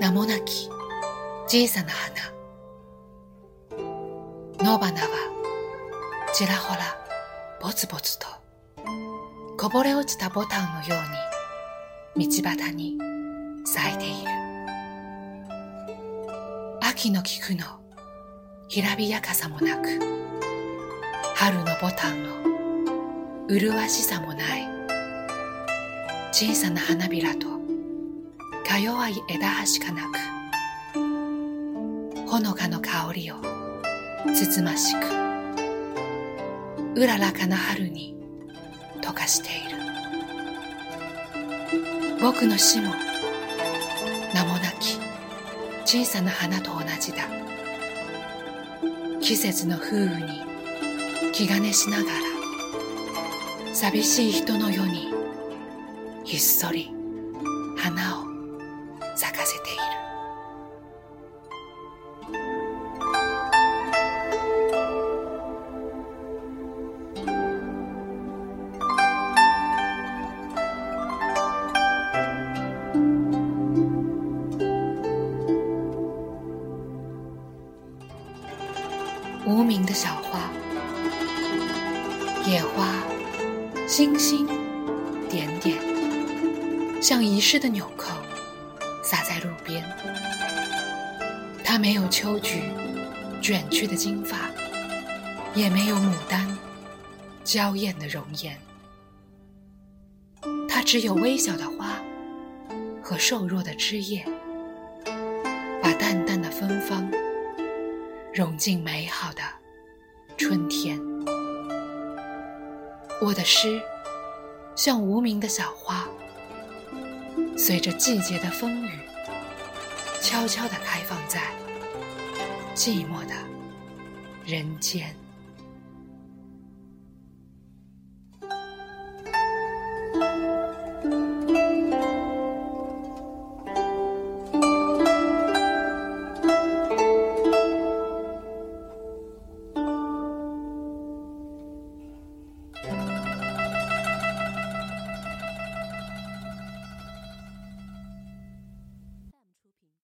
名もなき小さな花野花はちらほらぼつぼつとこぼれ落ちたボタンのように道端に咲いている秋の菊のひらびやかさもなく春のボタンの麗しさもない小さな花びらとか弱い枝葉しかなくほのかの香りをつつましくうららかな春に溶かしている僕の死も名もなき小さな花と同じだ季節の風雨に気兼ねしながら寂しい人の世にひっそり花を无名的小花，野花，星星点点，像遗失的纽扣。边，它没有秋菊卷曲的金发，也没有牡丹娇艳的容颜，它只有微小的花和瘦弱的枝叶，把淡淡的芬芳融进美好的春天。我的诗像无名的小花，随着季节的风雨。悄悄地开放在寂寞的人间。